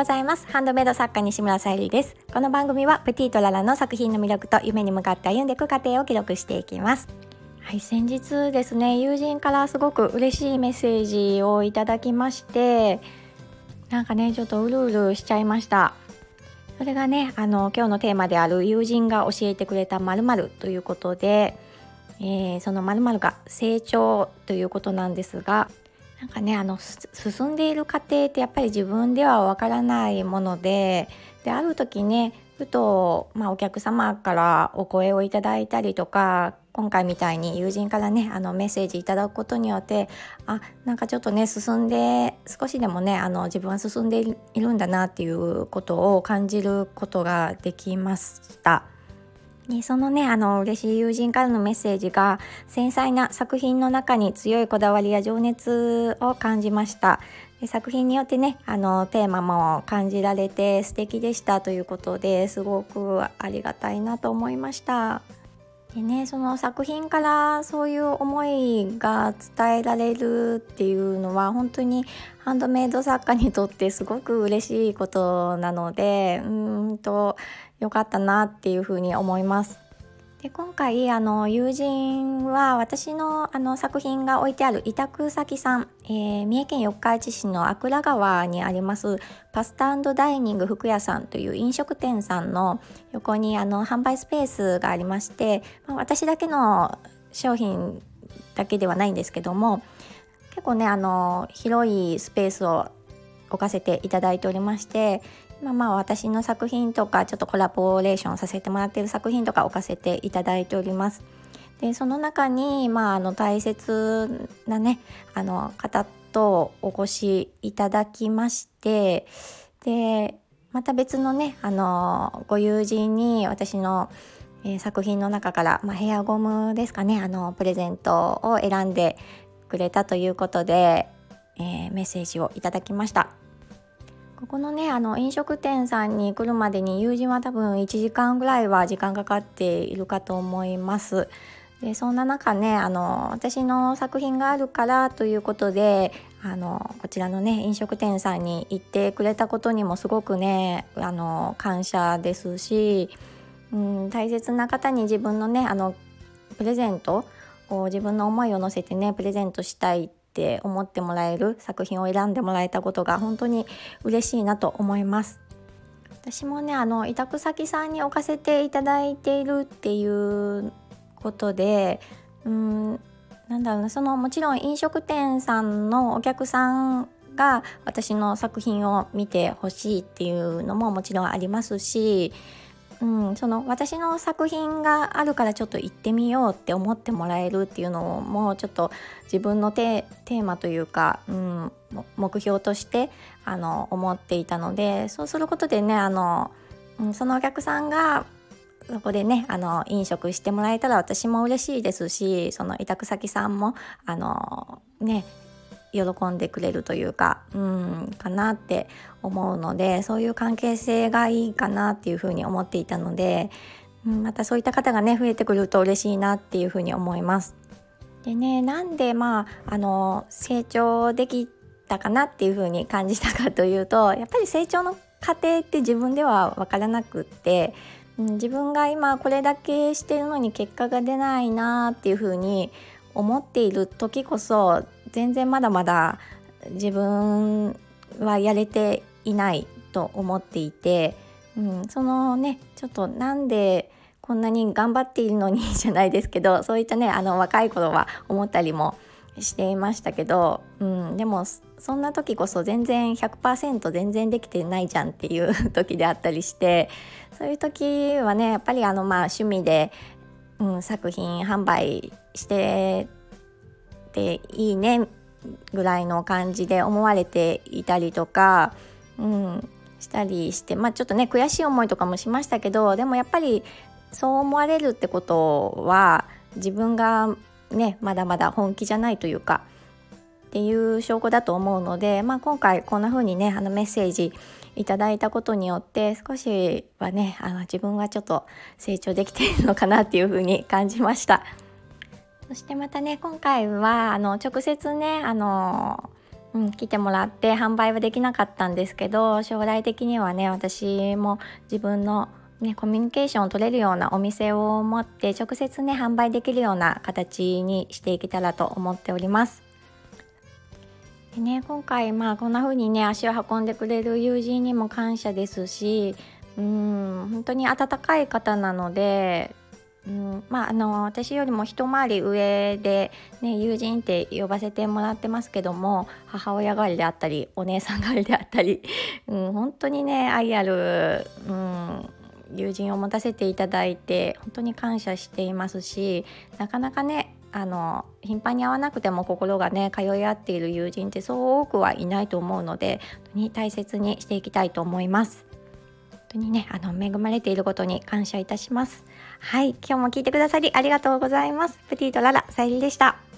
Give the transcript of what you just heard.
ございます。ハンドメイド作家西村さゆりです。この番組はプティとララの作品の魅力と夢に向かって歩んでいく過程を記録していきます。はい先日ですね友人からすごく嬉しいメッセージをいただきましてなんかねちょっとうるうるしちゃいました。それがねあの今日のテーマである友人が教えてくれた〇〇ということで、えー、その〇〇が成長ということなんですがなんかねあの進んでいる過程ってやっぱり自分ではわからないものでである時ねふと、まあ、お客様からお声をいただいたりとか今回みたいに友人からねあのメッセージいただくことによってあなんかちょっとね進んで少しでもねあの自分は進んでいるんだなっていうことを感じることができました。そのねあの嬉しい友人からのメッセージが繊細な作品の中に強いこだわりや情熱を感じました。で作品によってねあのテーマも感じられて素敵でしたということですごくありがたいなと思いました。でねその作品からそういう思いが伝えられるっていうのは本当にハンドメイド作家にとってすごく嬉しいことなのでうんと良かったなっていうふうに思います。で今回あの友人は私のあの作品が置いてある委託先さん、えー、三重県四日市市の阿倉川にありますパスタダイニング福屋さんという飲食店さんの横にあの販売スペースがありまして、まあ、私だけの商品だけではないんですけども結構ねあの広いスペースを置かせていただいておりましてまあまあ私の作品とかちょっとコラボレーションさせてもらってる作品とか置かせていただいております。でその中に、まあ、あの大切なねあの方とお越しいただきましてでまた別のねあのご友人に私の、えー、作品の中から、まあ、ヘアゴムですかねあのプレゼントを選んでくれたということで、えー、メッセージをいただきました。ここのねあの飲食店さんに来るまでに友人は多分1時間ぐらいは時間かかっているかと思います。でそんな中ねあの私の作品があるからということであのこちらのね飲食店さんに行ってくれたことにもすごくねあの感謝ですし、うん、大切な方に自分のねあのプレゼントを自分の思いを乗せてねプレゼントしたいって思ってもらえる作品を選んでもらえたことが本当に嬉しいなと思います。私もねあの委託先さんに置かせていただいているっていうことでうんなんだろうなそのもちろん飲食店さんのお客さんが私の作品を見てほしいっていうのももちろんありますしうん、その私の作品があるからちょっと行ってみようって思ってもらえるっていうのをもうちょっと自分のテーマというか、うん、目標としてあの思っていたのでそうすることでねあの、うん、そのお客さんがそこでねあの飲食してもらえたら私も嬉しいですしその委託先さんもあのね喜んでくれるというかうんかなって思うのでそういう関係性がいいかなっていうふうに思っていたので、うん、またそういった方がね増えてくると嬉しいなっていうふうに思います。でねなんでまああの成長できたかなっていうふうに感じたかというとやっぱり成長の過程って自分では分からなくって、うん、自分が今これだけしてるのに結果が出ないなっていうふうに思っている時こそ全然まだまだ自分はやれていないと思っていて、うん、そのねちょっとなんでこんなに頑張っているのに じゃないですけどそういったねあの若い頃は思ったりもしていましたけど、うん、でもそんな時こそ全然100%全然できてないじゃんっていう 時であったりしてそういう時はねやっぱりあのまあ趣味で、うん、作品販売してていいねぐらいの感じで思われていたりとか、うん、したりしてまあちょっとね悔しい思いとかもしましたけどでもやっぱりそう思われるってことは自分がねまだまだ本気じゃないというかっていう証拠だと思うので、まあ、今回こんな風にねあのメッセージいただいたことによって少しはねあの自分はちょっと成長できているのかなっていう風に感じました。そしてまたね今回はあの直接ねあのうん、来てもらって販売はできなかったんですけど将来的にはね私も自分のね、コミュニケーションを取れるようなお店を持って直接ね販売できるような形にしていけたらと思っております。でね、今回まあこんな風にね足を運んでくれる友人にも感謝ですしうん本当に温かい方なのでうんまあ、あの私よりも一回り上で、ね、友人って呼ばせてもらってますけども母親代わりであったりお姉さん代わりであったり、うん、本当にね愛ある、うん、友人を持たせていただいて本当に感謝していますしなかなかねあの頻繁に会わなくても心がね通い合っている友人ってそう多くはいないと思うので本当に大切にしていきたいと思います。本当にねあの恵まれていることに感謝いたします。はい今日も聞いてくださりありがとうございます。プティとララさゆりでした。